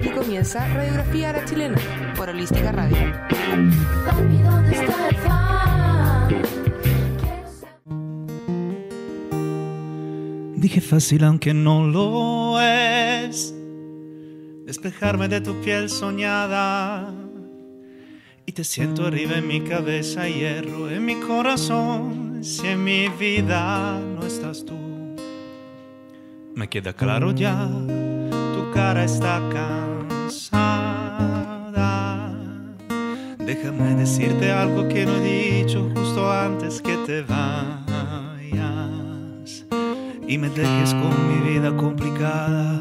Aquí comienza Radiografía a la Chilena por Holística Radio. Dije fácil aunque no lo es. Despejarme de tu piel soñada. Y te siento arriba en mi cabeza, hierro en mi corazón. Si en mi vida no estás tú. Me queda claro ya, tu cara está cansada. Déjame decirte algo que no he dicho justo antes que te vayas. Y me dejes con mi vida complicada.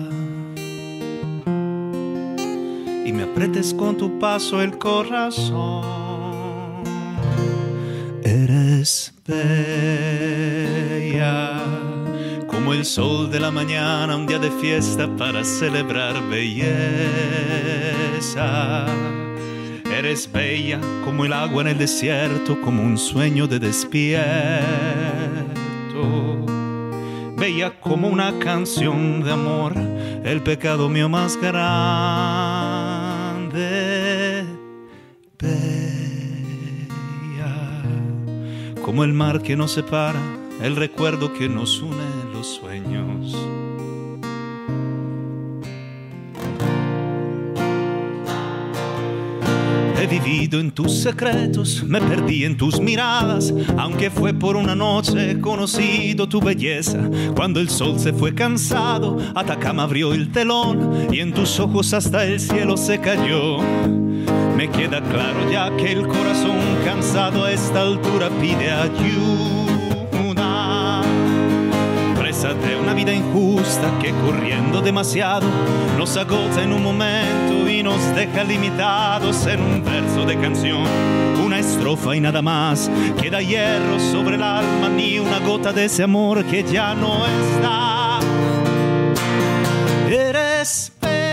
Y me apretes con tu paso el corazón. Eres bella como el sol de la mañana, un día de fiesta para celebrar belleza. Eres bella como el agua en el desierto, como un sueño de despierto. Bella como una canción de amor, el pecado mío más grande. Bella como el mar que nos separa, el recuerdo que nos une los sueños. He vivido en tus secretos, me perdí en tus miradas, aunque fue por una noche he conocido tu belleza. Cuando el sol se fue cansado, Atacama abrió el telón y en tus ojos hasta el cielo se cayó. Me queda claro ya que el corazón cansado a esta altura pide ayuda. Vida injusta que corriendo demasiado nos agota en un momento y nos deja limitados en un verso de canción. Una estrofa y nada más. Queda hierro sobre el alma, ni una gota de ese amor que ya no está. Eres bella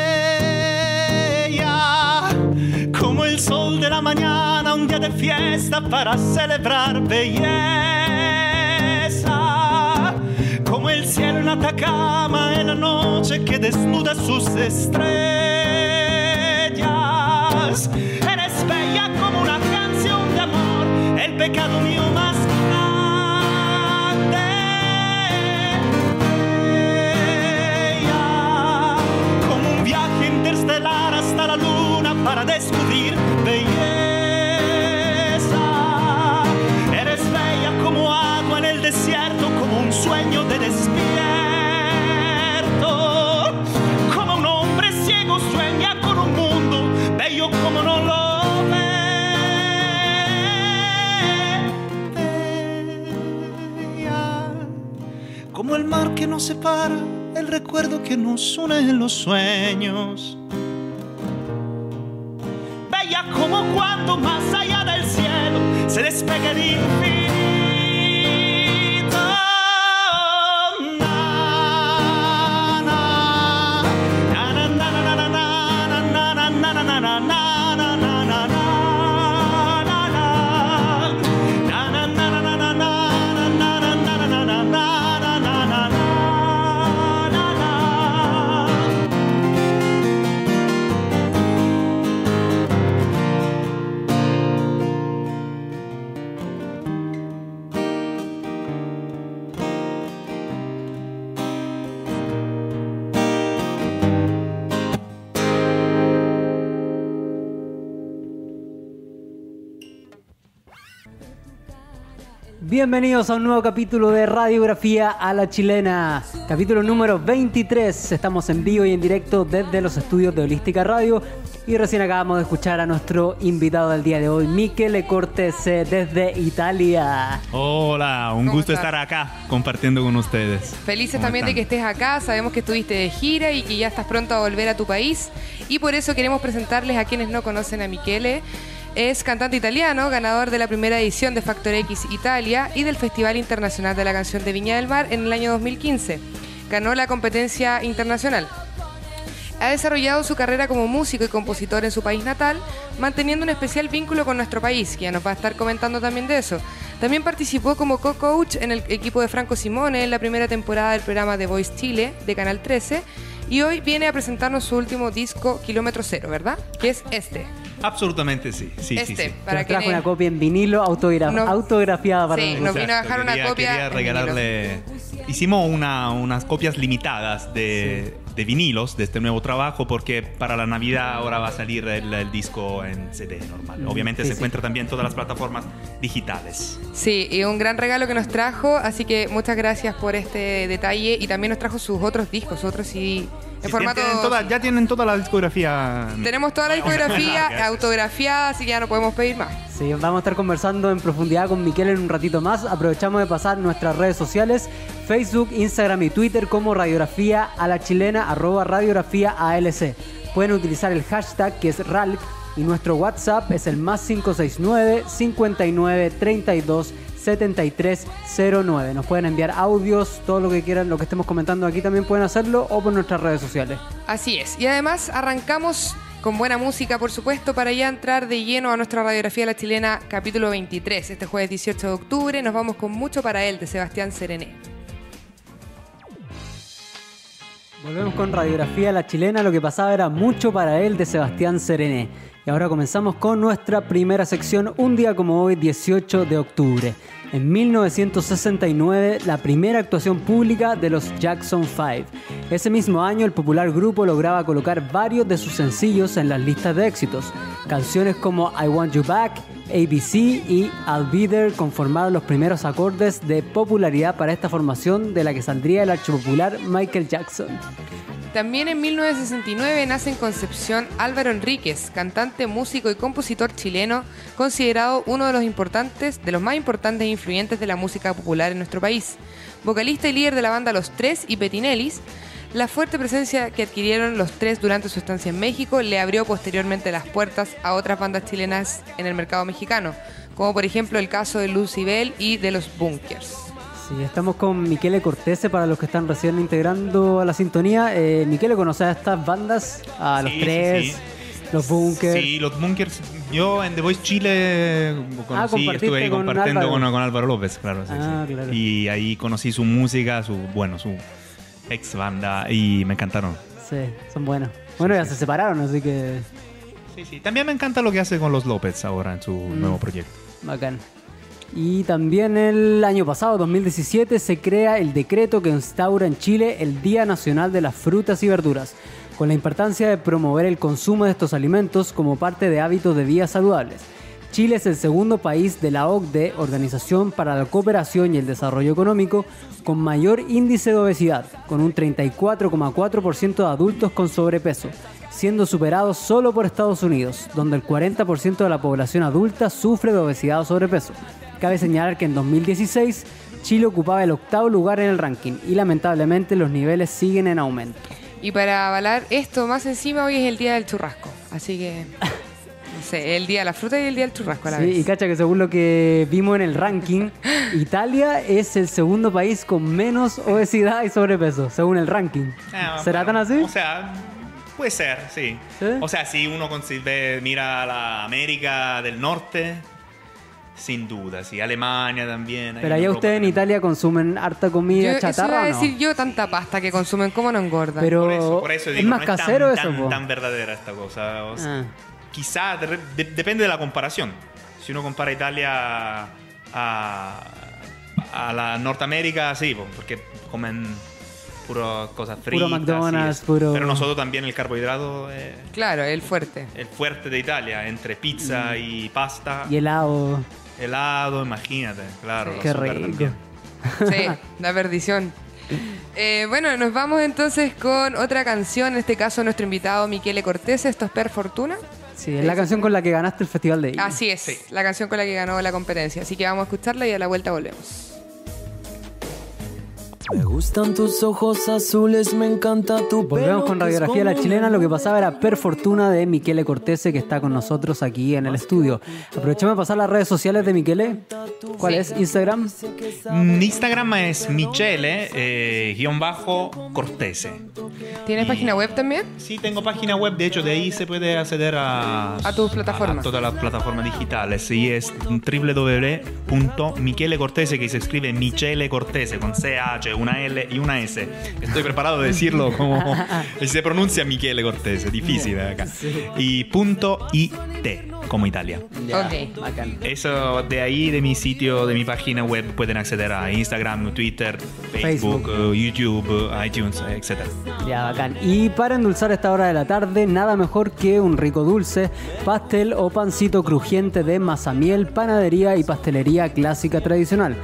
como el sol de la mañana, un día de fiesta para celebrar belleza. Atacama en la noche que desnuda sus estrellas. Eres bella como una canción de amor, el pecado mío más grande. Como un viaje interestelar hasta la luna para descubrir belleza. Eres bella como agua en el desierto, como un sueño de despierto. El mar que nos separa, el recuerdo que nos une en los sueños. Bella como cuando más allá del cielo se despega el infinito. Bienvenidos a un nuevo capítulo de Radiografía a la Chilena. Capítulo número 23. Estamos en vivo y en directo desde los estudios de Holística Radio. Y recién acabamos de escuchar a nuestro invitado del día de hoy, Michele Cortese, desde Italia. Hola, un ¿Cómo gusto estás? estar acá compartiendo con ustedes. Felices ¿Cómo también de que estés acá, sabemos que estuviste de gira y que ya estás pronto a volver a tu país y por eso queremos presentarles a quienes no conocen a Michele. Es cantante italiano, ganador de la primera edición de Factor X Italia y del Festival Internacional de la Canción de Viña del Mar en el año 2015. Ganó la competencia internacional. Ha desarrollado su carrera como músico y compositor en su país natal, manteniendo un especial vínculo con nuestro país, que ya nos va a estar comentando también de eso. También participó como co-coach en el equipo de Franco Simone en la primera temporada del programa The Voice Chile de Canal 13 Y hoy viene a presentarnos su último disco, Kilómetro Cero, ¿verdad? Que es este. Absolutamente sí. sí este, sí, sí. para Nos que trajo una copia en vinilo autogra- No. autografiada para Sí, nos vino a dejar una quería, copia Quería en regalarle. Hicimos una- unas copias limitadas de, de vinilos de este nuevo trabajo porque para la Navidad ahora va a salir el, el disco en CD normal. Mm, Obviamente sí, se sí. encuentra también en todas las plataformas digitales. Sí, y un gran regalo que nos trajo, así que muchas gracias por este detalle y también nos trajo sus otros discos, otros CD en Sí, formato... tienen toda- ya tienen toda la discografía. Tenemos toda la discografía autografiada, así que ya no podemos pedir más. Sí, vamos a estar conversando en profundidad con Miquel en un ratito más. Aprovechamos de pasar nuestras redes sociales, Facebook, Instagram y Twitter como Radiografía a la Chilena, arroba Radiografía ALC. Pueden utilizar el hashtag que es RALC y nuestro WhatsApp es el más 569 59 32 7309. Nos pueden enviar audios, todo lo que quieran, lo que estemos comentando aquí también pueden hacerlo o por nuestras redes sociales. Así es. Y además arrancamos con buena música, por supuesto, para ya entrar de lleno a nuestra radiografía de la chilena, capítulo 23. Este jueves 18 de octubre nos vamos con Mucho para él, de Sebastián Serené. Volvemos con Radiografía La Chilena, lo que pasaba era mucho para él de Sebastián Serené. Y ahora comenzamos con nuestra primera sección, un día como hoy, 18 de octubre. En 1969, la primera actuación pública de los Jackson 5. Ese mismo año, el popular grupo lograba colocar varios de sus sencillos en las listas de éxitos. Canciones como I Want You Back, ABC y I'll Be There conformaron los primeros acordes de popularidad para esta formación de la que saldría el archipopular Michael Jackson. También en 1969 nace en Concepción Álvaro Enríquez, cantante, músico y compositor chileno, considerado uno de los importantes, de los más importantes e influyentes de la música popular en nuestro país. Vocalista y líder de la banda Los Tres y Petinellis, la fuerte presencia que adquirieron los tres durante su estancia en México le abrió posteriormente las puertas a otras bandas chilenas en el mercado mexicano, como por ejemplo el caso de Lucibel y de los Bunkers. Sí, estamos con Miquele Cortese para los que están recién integrando a la sintonía. Eh, Miquele, ¿conoces a estas bandas? A los Sí, tres, sí, sí. los Bunkers. Sí, los Bunkers. Yo en The Voice Chile conocí, compartiste estuve ahí con compartiendo Álvaro. con, con Álvaro López, claro. sí, Ah, sí. claro. Y ahí conocí su música, su bueno, su ex banda y me encantaron. Sí, son buenos. Bueno, ya se separaron, así que Sí, sí. También me encanta lo que hace con los López ahora en su Mm. nuevo proyecto. bacán. Y también el año pasado, 2017, se crea el decreto que instaura en Chile el Día Nacional de las Frutas y Verduras, con la importancia de promover el consumo de estos alimentos como parte de hábitos de vida saludables. Chile es el segundo país de la OCDE, Organización para la Cooperación y el Desarrollo Económico, con mayor índice de obesidad, con un 34,4% de adultos con sobrepeso, siendo superado solo por Estados Unidos, donde el 40% de la población adulta sufre de obesidad o sobrepeso. Cabe señalar que en 2016 Chile ocupaba el octavo lugar en el ranking y lamentablemente los niveles siguen en aumento. Y para avalar esto más encima, hoy es el día del churrasco. Así que, no sé, el día de la fruta y el día del churrasco a la Sí, y vez. cacha que según lo que vimos en el ranking, Italia es el segundo país con menos obesidad y sobrepeso, según el ranking. Ah, ¿Será bueno, tan así? O sea, puede ser, sí. ¿Sí? O sea, si uno mira la América del Norte, sin duda, sí. Alemania también. Pero allá ustedes en también. Italia consumen harta comida Yo, eso iba chatarra a o no? decir yo, tanta pasta que consumen, ¿cómo no engordan? Pero Por eso, por eso es más no es casero tan, eso, tan, verdadera esta cosa. O sea, Ah. Quizá de- de- depende de la comparación. Si uno compara Italia a, a la Norteamérica, sí, po, porque comen puro cosas fritas. y McDonald's, puro- Pero nosotros también el carbohidrato es Claro, el fuerte. el fuerte de Italia, entre pizza y pasta, Mm. Y helado. Helado, imagínate, claro. Sí. el Qué rico. Sí, la perdición. Eh, bueno, nos vamos entonces con otra canción, en este caso nuestro invitado Michele Cortés, esto es Per Fortuna. Sí, es la canción con la que ganaste el festival de Viña. Así es, la canción con la que ganó la competencia. Así que vamos a escucharla y a la vuelta volvemos. Me gustan tus ojos azules, me encanta tu Volvemos con Radiografía La como Chilena. Lo que pasaba era Per Fortuna de Miquele Cortese, que está con nosotros aquí en el estudio. Aprovechamos de pasar las redes sociales de Miquele. ¿Cuál es? Instagram. Mm, Instagram es Michele, eh, guion bajo, Cortese. ¿Tienes Y- página web también? Sí, tengo página web, de hecho de ahí se puede acceder a, A tus plataformas. A todas las plataformas digitales. Y es www.michelecortese, que se escribe Michele Cortese con CH una L y una S. Estoy preparado de decirlo como se pronuncia Michele Cortese, difícil acá. Y punto IT, como Italia. Ya, Ok. bacán. Eso de ahí, de mi sitio, de mi página web, pueden acceder a Instagram, Twitter, Facebook, Facebook. eh, YouTube, iTunes, etc. Ya, bacán. Y para endulzar esta hora de la tarde, nada mejor que un rico dulce, pastel o pancito crujiente de mazamiel, panadería y pastelería clásica tradicional.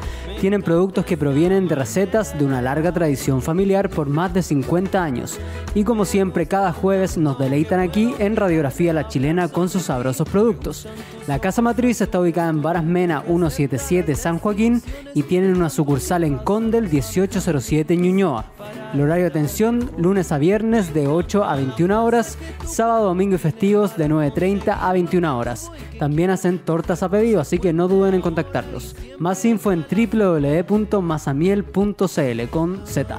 Tienen productos que provienen de recetas de una larga tradición familiar por más de 50 años. Y como siempre, cada jueves nos deleitan aquí en Radiografía La Chilena con sus sabrosos productos. La casa matriz está ubicada en Varas Mena 177 San Joaquín y tienen una sucursal en Condel 1807 Ñuñoa. El horario de atención lunes a viernes de 8 a 21 horas, sábado, domingo y festivos de 9.30 a 21 horas. También hacen tortas a pedido, así que no duden en contactarlos. Más info en www.masamiel.cl con Z.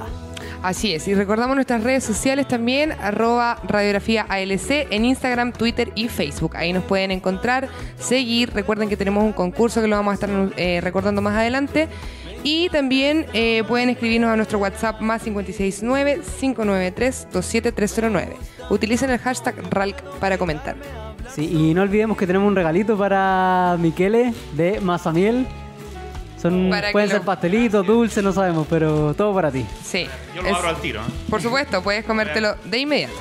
Así es, y recordamos nuestras redes sociales también, arroba radiografía ALC en Instagram, Twitter y Facebook. Ahí nos pueden encontrar, seguir. Recuerden que tenemos un concurso que lo vamos a estar eh, recordando más adelante. Y también eh, pueden escribirnos a nuestro WhatsApp más 569-593-27309. Utilicen el hashtag RALC para comentar. Sí, y no olvidemos que tenemos un regalito para Miquele de Mazamiel. Son, pueden lo- ser pastelitos, dulces, no sabemos, pero todo para ti. Sí. Yo lo es- abro al tiro. ¿eh? Por supuesto, puedes comértelo de inmediato.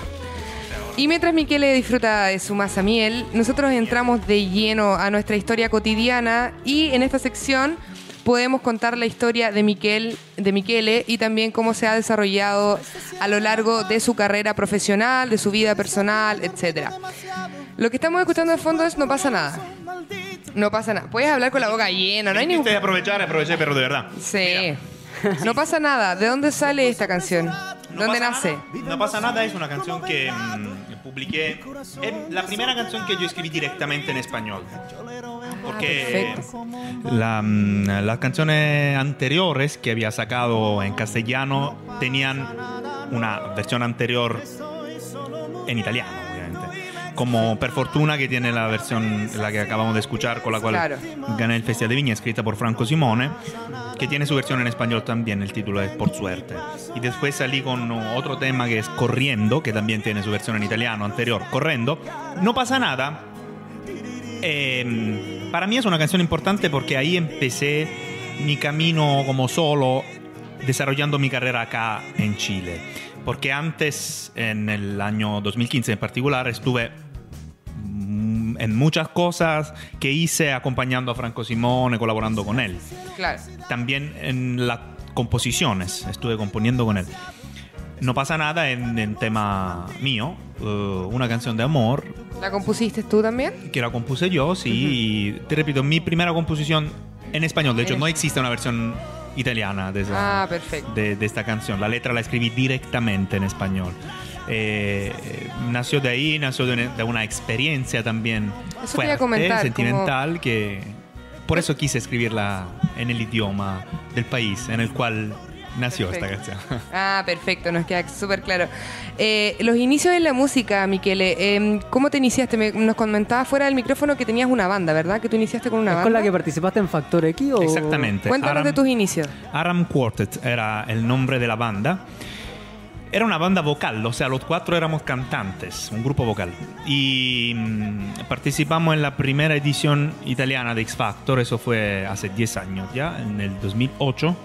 Y mientras Miquele disfruta de su masa miel, nosotros entramos de lleno a nuestra historia cotidiana y en esta sección podemos contar la historia de Miquel, de Miquele y también cómo se ha desarrollado a lo largo de su carrera profesional, de su vida personal, etc. Lo que estamos escuchando de fondo es No pasa nada. No pasa nada. Puedes hablar con la boca llena, no hay ningún... Aprovechar, aproveché, pero de verdad. Sí. No pasa nada. ¿De dónde sale esta canción? No ¿Dónde pasa nace? nada. No pasa nada es una canción que mm, publiqué. Es la primera canción que yo escribí directamente en español. Porque la, mm, las canciones anteriores que había sacado en castellano tenían una versión anterior en italiano, obviamente. Como Per Fortuna, que tiene la versión, la que acabamos de escuchar, con la cual Claro. gané el Festival de Viña, escrita por Franco Simone, que tiene su versión en español también, el título es Por Suerte. Y después salí con otro tema que es Corriendo, que también tiene su versión en italiano anterior, Correndo. No pasa nada. Eh, para mí es una canción importante porque ahí empecé mi camino como solo, desarrollando mi carrera acá en Chile. Porque antes, en el año 2015 en particular, estuve mm, en muchas cosas que hice acompañando a Franco Simone, colaborando con él. Claro. También en las composiciones, estuve componiendo con él. No pasa nada en, en tema mío, eh, una canción de amor ¿La compusiste tú también? que la compuse yo, sí. y te repito, mi primera composición en español. De hecho, En no existe una versión italiana de, esa- Ah, perfecto. de, de esta canción. La letra la escribí directamente en español. Eh, nació de ahí, nació de una, de una experiencia también Eso fuerte, comentar, sentimental, que por eso quise escribirla en el idioma del país en el cual nació Perfecto. esta canción. Ah, perfecto, nos queda súper claro. Eh, los inicios en la música, Miquele, eh, ¿cómo te iniciaste? Me- nos comentabas fuera del micrófono que tenías una banda, ¿verdad? Que tú iniciaste con una ¿Es banda. con la que participaste en Factor X o...? Exactamente. Cuéntanos Aram- de tus inicios. Aram Quartet era el nombre de la banda. Era una banda vocal, o sea, los cuatro éramos cantantes, un grupo vocal. Y mm, participamos en la primera edición italiana de X Factor, eso fue hace 10 años ya, en el 2008,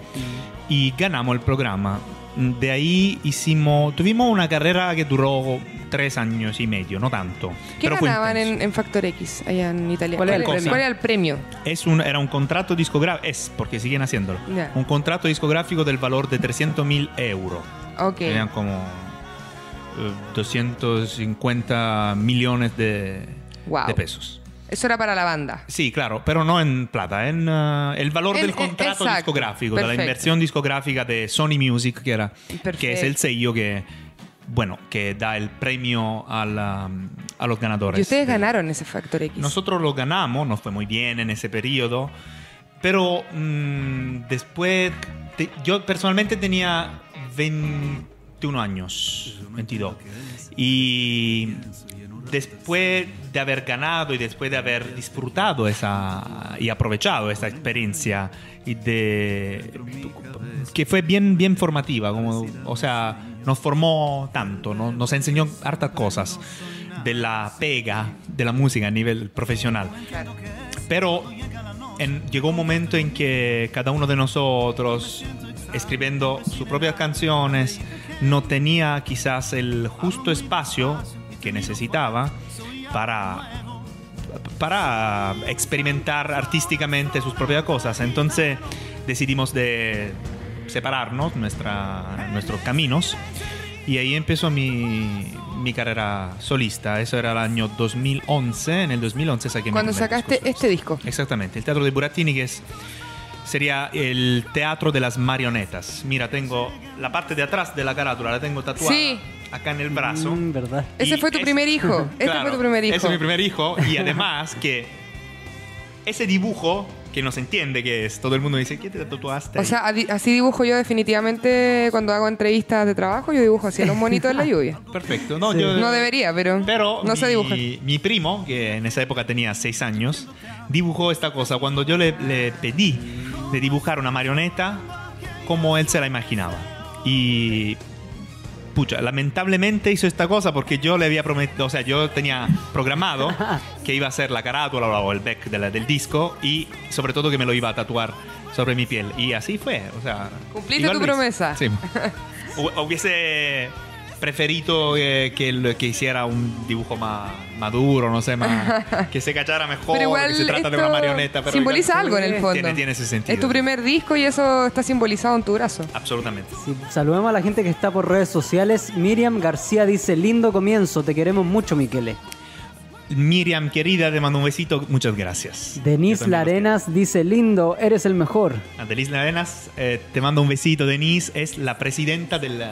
y ganamos el programa. De ahí hicimos, tuvimos una carrera que duró tres años y medio, no tanto. ¿Qué pero ganaban en, en Factor X allá en Italia? ¿Cuál era el ¿Cuál, premio? cuál era el premio? Es un, era un contrato discográfico, es porque siguen haciéndolo, Ya. un contrato discográfico del valor de 300 mil euros. Ok. Eran como eh, 250 millones de, Wow. de pesos. Eso era para la banda. Sí, claro, pero no en plata, en eh, el valor del en- contrato discográfico, de la perfecto. inversión discográfica de Sony Music, que, era, que es Perfecto. el sello que, bueno, que da el premio a, la- a los ganadores. Y ustedes de- ganaron ese Factor X. nosotros lo ganamos, nos fue muy bien en ese periodo, pero mm, después, te- yo personalmente tenía 21 años, 22, y después de haber ganado y después de haber disfrutado esa y aprovechado esa experiencia y de que fue bien, bien formativa, como, o sea, nos formó tanto, ¿no? nos enseñó hartas cosas de la pega de la música a nivel profesional. Pero llegó un momento en que cada uno de nosotros, escribiendo sus propias canciones, no tenía quizás el justo espacio que necesitaba para, para experimentar artísticamente sus propias cosas. Entonces decidimos de separarnos nuestra, nuestros caminos y ahí empezó mi, mi carrera solista. Eso era el año 2011. En el 2011 saqué mi Cuando sacaste disco. este disco. Exactamente, el Teatro de Burattini que es, sería el teatro de las marionetas. Mira, tengo la parte de atrás de la carátula, la tengo tatuada Sí. acá en el brazo. Mm, ¿Verdad? Ese Y fue tu es- primer hijo. Este Claro, fue tu primer hijo. Ese es mi primer hijo. Y además que ese dibujo, que no se entiende que es, todo el mundo dice, ¿qué te tatuaste? O ahí?". sea, así dibujo yo definitivamente cuando hago entrevistas de trabajo, yo dibujo así los monitos en la lluvia. Perfecto. No, Sí. yo- No debería, pero, Pero no mi, sé dibujar. mi primo, que en esa época tenía seis años, dibujó esta cosa cuando yo le, le pedí de dibujar una marioneta como él se la imaginaba. Y pucha, lamentablemente hizo esta cosa porque yo le había prometido, o sea, yo tenía programado que iba a ser la carátula o el back de la- del disco y sobre todo que me lo iba a tatuar sobre mi piel. Y así fue, o sea... Cumpliste tu promesa. Sí. Hubiese preferido eh, que, el- que hiciera un dibujo más maduro, no sé, más, que se cachara mejor, Pero igual que se trata de esto una marioneta. Pero simboliza algo en el fondo. Tiene, tiene ese sentido. Es tu primer disco y eso está simbolizado en tu brazo. Absolutamente. Sí, saludemos a la gente que está por redes sociales. Miriam García dice, lindo comienzo, te queremos mucho, Miquele. Miriam, querida, te mando un besito. Muchas gracias. Denise Yo también los Larenas dice, lindo, eres el mejor. quiero. A Denise Larenas, eh, te mando un besito. Denise es la presidenta del, eh,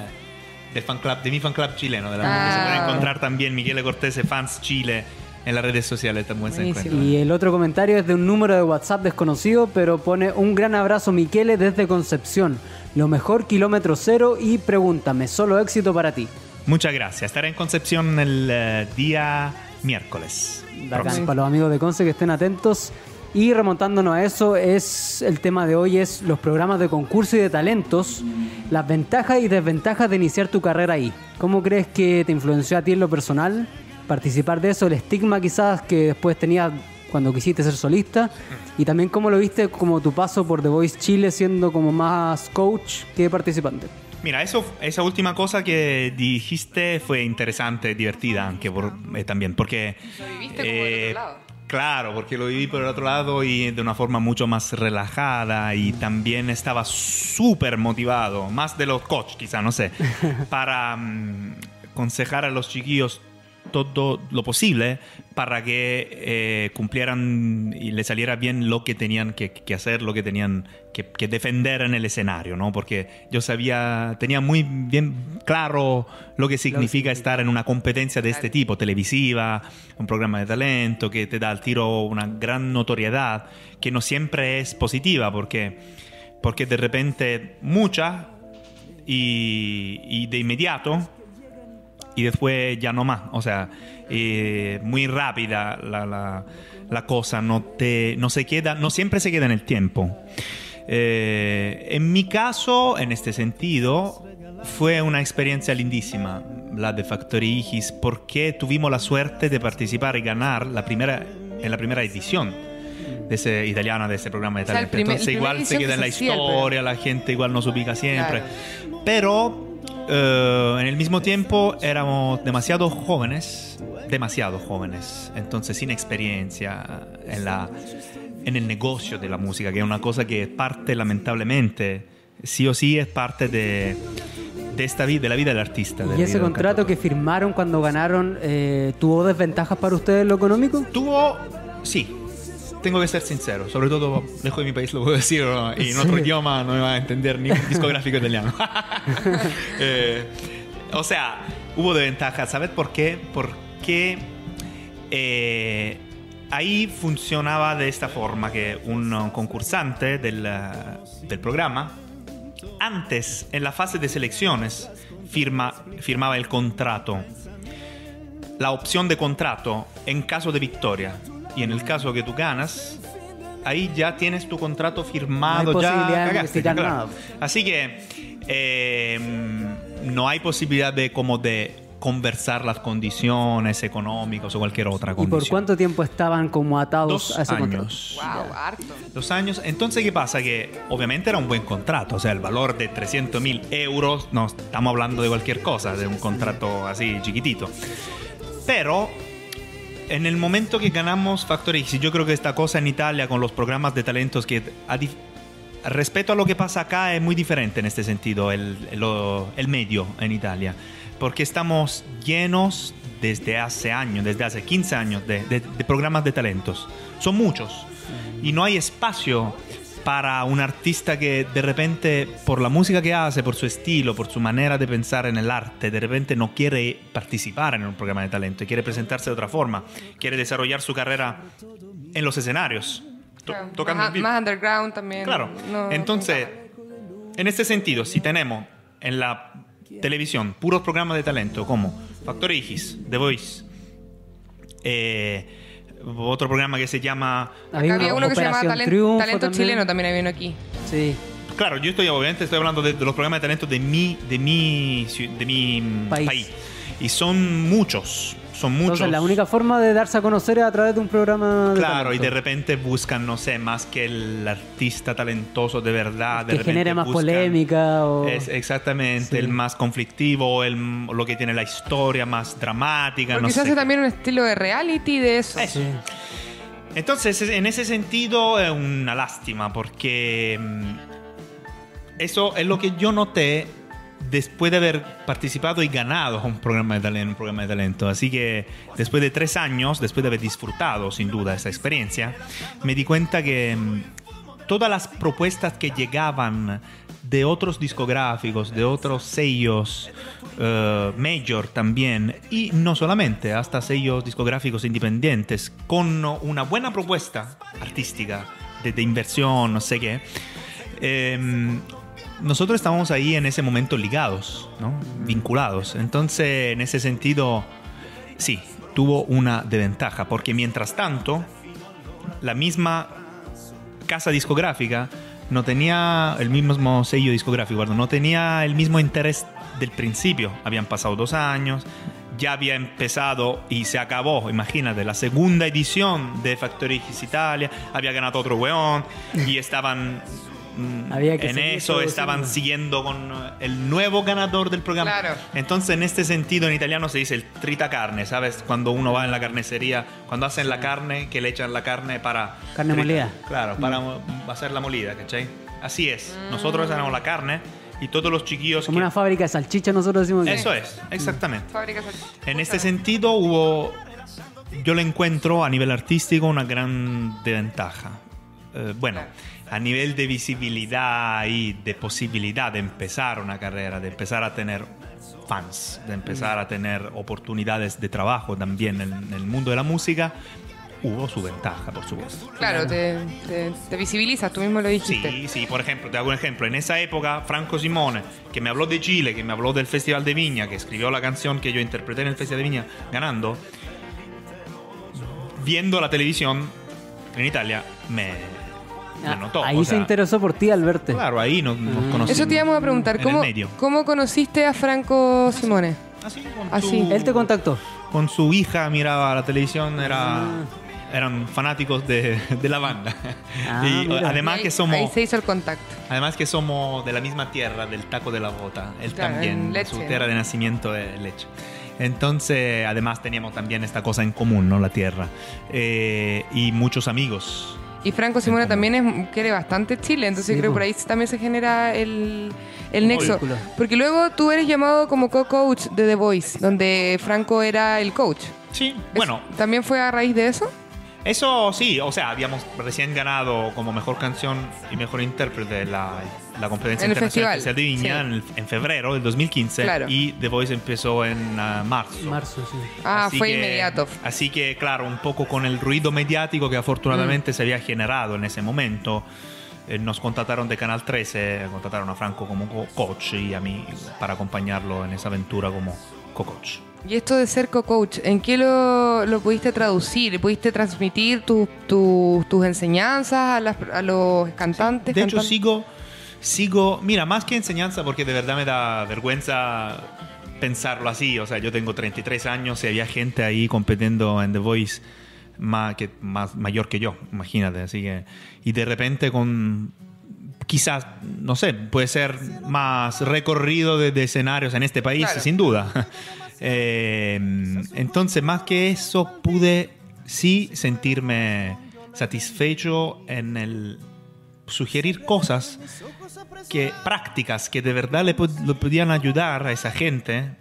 del fan club, de mi fan club chileno. De la Ah. que se puede encontrar también Miguel Cortés, Fans Chile, en las redes sociales. También se encuentra. Y el otro comentario es de un número de WhatsApp desconocido, pero pone un gran abrazo Miquele desde Concepción. Lo mejor kilómetro cero y pregúntame, solo éxito para ti. Muchas gracias. Estaré en Concepción el eh, día miércoles. Bacán, para los amigos de Conce que estén atentos. Y remontándonos a eso, es el tema de hoy es los programas de concurso y de talentos, las ventajas y desventajas de iniciar tu carrera ahí. ¿Cómo crees que te influenció a ti en lo personal participar de eso, el estigma quizás que después tenías cuando quisiste ser solista y también cómo lo viste como tu paso por The Voice Chile siendo como más coach que participante? Mira, eso, esa última cosa que dijiste fue interesante, divertida aunque por- eh, también, porque... Lo viviste como del otro lado. Claro, porque lo viví por el otro lado y de una forma mucho más relajada y también estaba súper motivado, más de los coach quizá, no sé, para mm, aconsejar a los chiquillos todo lo posible para que eh, cumplieran y les saliera bien lo que tenían que, que hacer, lo que tenían que, que defender en el escenario, ¿no? Porque yo sabía, tenía muy bien claro lo que significa estar en una competencia de este tipo, televisiva, un programa de talento que te da al tiro una gran notoriedad, que no siempre es positiva, porque, porque de repente mucha y, y de inmediato y después ya no más. O sea, eh, muy rápida la, la- la cosa, no, te, no, se queda, no siempre se queda en el tiempo. Eh, en mi caso, en este sentido, fue una experiencia lindísima la de Factory Igis porque tuvimos la suerte de participar y ganar la primera, en la primera edición de ese italiana de ese programa de O sea, primer- Entonces igual se queda en la historia, la gente igual nos ubica siempre. Claro. Pero eh, en el mismo tiempo éramos demasiado jóvenes, demasiado jóvenes, entonces sin experiencia en, la, en el negocio de la música, que es una cosa que es parte lamentablemente, sí o sí es parte de, de esta vida, de la vida del artista. ¿Y ese contrato que firmaron cuando ganaron eh, tuvo desventajas para ustedes en lo económico? Tuvo, sí. Tengo que ser sincero, sobre todo lejos de mi país lo puedo decir, ¿no? y en otro Sí. idioma no me va a entender ni discográfico italiano. Eh, o sea, hubo de ventaja, ¿sabes por qué? Porque eh, ahí funcionaba de esta forma, que un concursante del, uh, del programa, antes, en la fase de selecciones, firma, firmaba el contrato la opción de contrato en caso de victoria. Y en el caso que tú ganas, ahí ya tienes tu contrato No firmado, hay ya cagaste, claro. nada. Así que eh, no hay posibilidad de como de conversar las condiciones económicas o cualquier otra ¿Y condición. por cuánto tiempo estaban como atados Dos a ese contrato? años. Wow, harto. Dos años. Entonces, ¿qué pasa? Que obviamente era un buen contrato. O sea, el valor de 300 mil euros, no estamos hablando de cualquier cosa, de un contrato así chiquitito. Pero en el momento que ganamos Factor X, y yo creo que esta cosa en Italia con los programas de talentos que a respecto a lo que pasa acá es muy diferente en este sentido, el, lo- el medio en Italia. Porque estamos llenos desde hace años, desde hace 15 años de, de- de programas de talentos. Son muchos. Y no hay espacio para un artista que de repente, por la música que hace, por su estilo, por su manera de pensar en el arte, de repente no quiere participar en un programa de talento, quiere presentarse de otra forma, quiere desarrollar su carrera en los escenarios, to- Claro, tocando más, más underground también. Claro. No- Entonces, en este sentido, si tenemos en la televisión puros programas de talento como Factor X, The Voice, eh, otro programa que se llama... Acá había uno que se Talent- Triunfo Talento también. Chileno, también había uno aquí. Sí. Claro, yo estoy obviamente estoy hablando de, de los programas de talento de mi, de mi, de mi País. país. Y son muchos, son muchos. Entonces, la única forma de darse a conocer es a través de un programa de Claro, y de repente buscan, no sé, más que el artista talentoso de verdad. de que repente genere más buscan- polémica o... Es exactamente, Sí. el más conflictivo, el, lo que tiene la historia más dramática. Porque no se hace también un estilo de reality de eso. Eso. Sí. Entonces, en ese sentido es una lástima porque mm, eso es lo que yo noté después de haber participado y ganado un programa de talento, un programa de talento. Así que después de tres años, después de haber disfrutado sin duda esa experiencia, me di cuenta que mm, todas las propuestas que llegaban de otros discográficos, de otros sellos, eh, major también, y no solamente, hasta sellos discográficos independientes, con una buena propuesta artística, de, inversión, no sé qué, eh, nosotros estábamos ahí en ese momento ligados, vinculados. Entonces, en ese sentido, sí, tuvo una desventaja, porque mientras tanto, la misma casa discográfica no tenía el mismo sello discográfico, no tenía el mismo interés del principio. Habían pasado dos años, ya había empezado y se acabó, imagínate, la segunda edición de Factory X Italia, había ganado otro weón y estaban Había que en eso, estaban siguiendo con eh, el nuevo ganador del programa. Claro. Entonces, en este sentido, en italiano se dice el trita carne, ¿sabes? Cuando uno va en la carnicería, cuando hacen la carne, que le echan la carne para... Carne trita- molida. Claro, para mo- hacer la molida, ¿cachai? Así es. Nosotros hacemos la carne y todos los chiquillos... Como que- una fábrica de salchicha nosotros decimos que- Eso es, exactamente. Fábrica salchicha. En este sentido hubo, yo le encuentro a nivel artístico una gran desventaja. Eh, bueno, a nivel de visibilidad y de posibilidad de empezar una carrera, de empezar a tener fans, de empezar a tener oportunidades de trabajo también en, en el mundo de la música, hubo su ventaja, por supuesto. Claro, te, te- te visibilizas, tú mismo lo dijiste. Sí, sí, por ejemplo, te hago un ejemplo. En esa época, Franco Simone, que me habló de Chile, que me habló del Festival de Viña, que escribió la canción que yo interpreté en el Festival de Viña, ganando, viendo la televisión en Italia, me, me Ah, notó. Ahí o se sea, interesó por ti al verte. Claro, ahí nos, nos Ah. conocimos. Eso te íbamos a preguntar, ¿cómo. ¿cómo conociste a Franco Simone? Así, con Así. su- Él te contactó. Con su hija miraba la televisión, era... Ah. Eran fanáticos de, de la banda. Ah, y mira. además Ahí- que somos... Ahí se hizo el contacto. Además que somos de la misma tierra, del taco de la bota. Él Claro, también, en Lecce. su tierra de nacimiento es Leche. Entonces, además teníamos también esta cosa en común, ¿no? La tierra. Eh, y muchos amigos. Y Franco común. también es, quiere bastante Chile, entonces Sí, creo que po. por ahí también se genera el, el nexo. Porque luego tú eres llamado como co-coach de The Voice, donde Franco era el coach. Sí, ¿Es- bueno, ¿También fue a raíz de eso? eso sí, o sea, habíamos recién ganado como mejor canción y mejor intérprete la, la competencia En el internacional festival, de Viña sí. en, el- en febrero del 2015 Claro. y The Voice empezó en ah, marzo. Marzo, sí. Ah, Así fue que- inmediato. Así que, claro, un poco con el ruido mediático que Mm. afortunadamente se había generado en ese momento, eh, nos contrataron de Canal 13, contrataron a Franco como co- coach y a mí para acompañarlo en esa aventura como co-coach. Y esto de ser co-coach, ¿en qué lo, lo pudiste traducir? ¿Pudiste transmitir tu- tu- tus enseñanzas a, las- a los cantantes? De hecho, cantantes? sigo, sigo, mira, más que enseñanza, porque de verdad me da vergüenza pensarlo así. O sea, yo tengo 33 años y había gente ahí compitiendo en The Voice más, que, más mayor que yo, imagínate. Así que, y de repente con quizás, no sé, puede ser más recorrido de, de escenarios en este país, Claro. sin duda. Eh, entonces, más que eso, pude sí sentirme satisfecho en el sugerir cosas que prácticas que de verdad le, pod- le podían ayudar a esa gente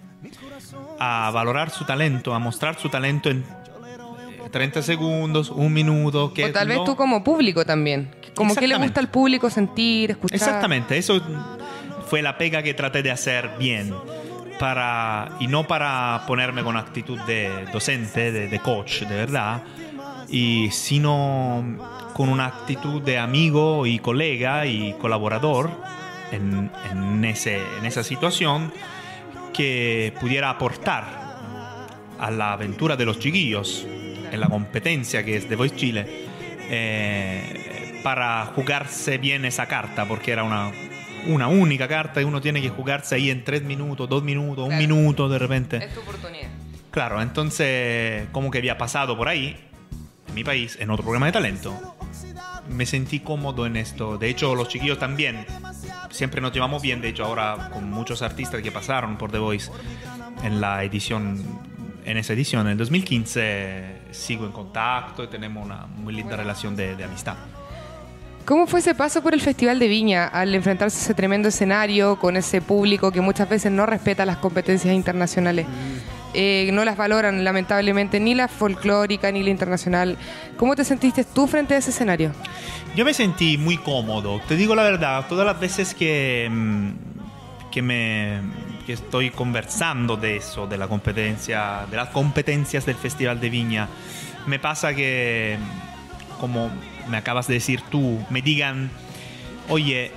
a valorar su talento, a mostrar su talento en eh, 30 segundos, un minuto. Que O tal vez tú como público también. Como que le Exactamente. gusta al público sentir, escuchar. Exactamente, eso fue la pega que traté de hacer bien. Para, y no para ponerme con actitud de docente, de, de coach, de verdad, y sino con una actitud de amigo y colega y colaborador en, en ese, en esa situación que pudiera aportar a la aventura de los chiquillos en la competencia que es The Voice Chile eh, para jugarse bien esa carta porque era una, una única carta y uno tiene que jugarse ahí en tres minutos, dos minutos, un Claro. minuto de repente. Es tu oportunidad. Claro, entonces como que había pasado por ahí, mi país, en otro programa de talento, me sentí cómodo en esto. De hecho, los chiquillos también, siempre nos llevamos bien. De hecho, ahora con muchos artistas que pasaron por The Voice en la edición, en esa edición, en el 2015, sigo en contacto y tenemos una muy linda relación de, de amistad. ¿Cómo fue ese paso por el Festival de Viña al enfrentarse a ese tremendo escenario con ese público que muchas veces no respeta las competencias internacionales? Eh, no las valoran lamentablemente ni la folclórica ni la internacional. ¿Cómo te sentiste tú frente a ese escenario? Yo me sentí muy cómodo, te digo la verdad, todas las veces que, mm, que me que estoy conversando de eso, de la competencia, de las competencias del Festival de Viña, me pasa que, como me acabas de decir tú, me digan, oye,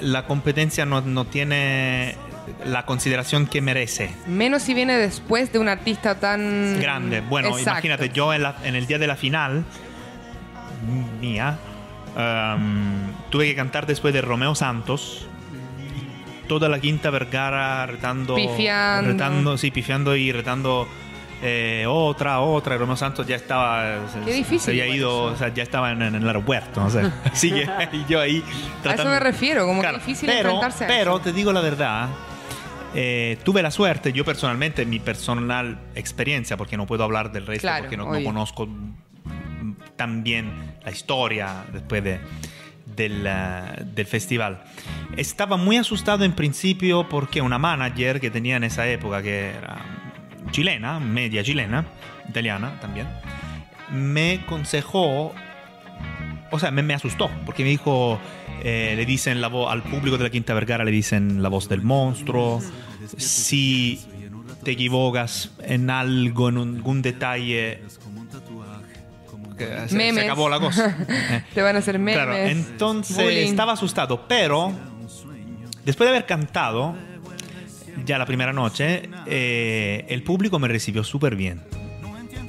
la competencia no, no tiene la consideración que merece. Menos si viene después de un artista tan grande. Bueno, Exacto. imagínate, yo en, la- en el día de la final, mía, um, tuve que cantar después de Romeo Santos. Toda la quinta Vergara retando. Pifiando. Retando, sí, pifiando y retando. eh, otra, otra, Romeo Santos ya estaba. Qué difícil Se había ido, o sea, ya estaba en, en el aeropuerto, no sé. Y yo ahí. A eso me refiero, como que difícil pero, enfrentarse a Pero eso. te digo la verdad, eh, tuve la suerte, yo personalmente, mi personal experiencia, porque no puedo hablar del resto, Claro, porque no, no conozco tan bien la historia después de, del, eh, del festival. Estaba muy asustado en principio porque una manager que tenía en esa época, que era chilena, media chilena, italiana también, me aconsejó o sea, me, me asustó, porque me dijo, eh, le dicen la voz, al público de la Quinta Vergara le dicen la voz del monstruo, si te equivocas en algo, en algún detalle, se, se acabó la cosa. Eh, Te van a hacer memes. Claro, entonces bullying. estaba asustado, pero después de haber cantado ya la primera noche, eh, el público me recibió súper bien.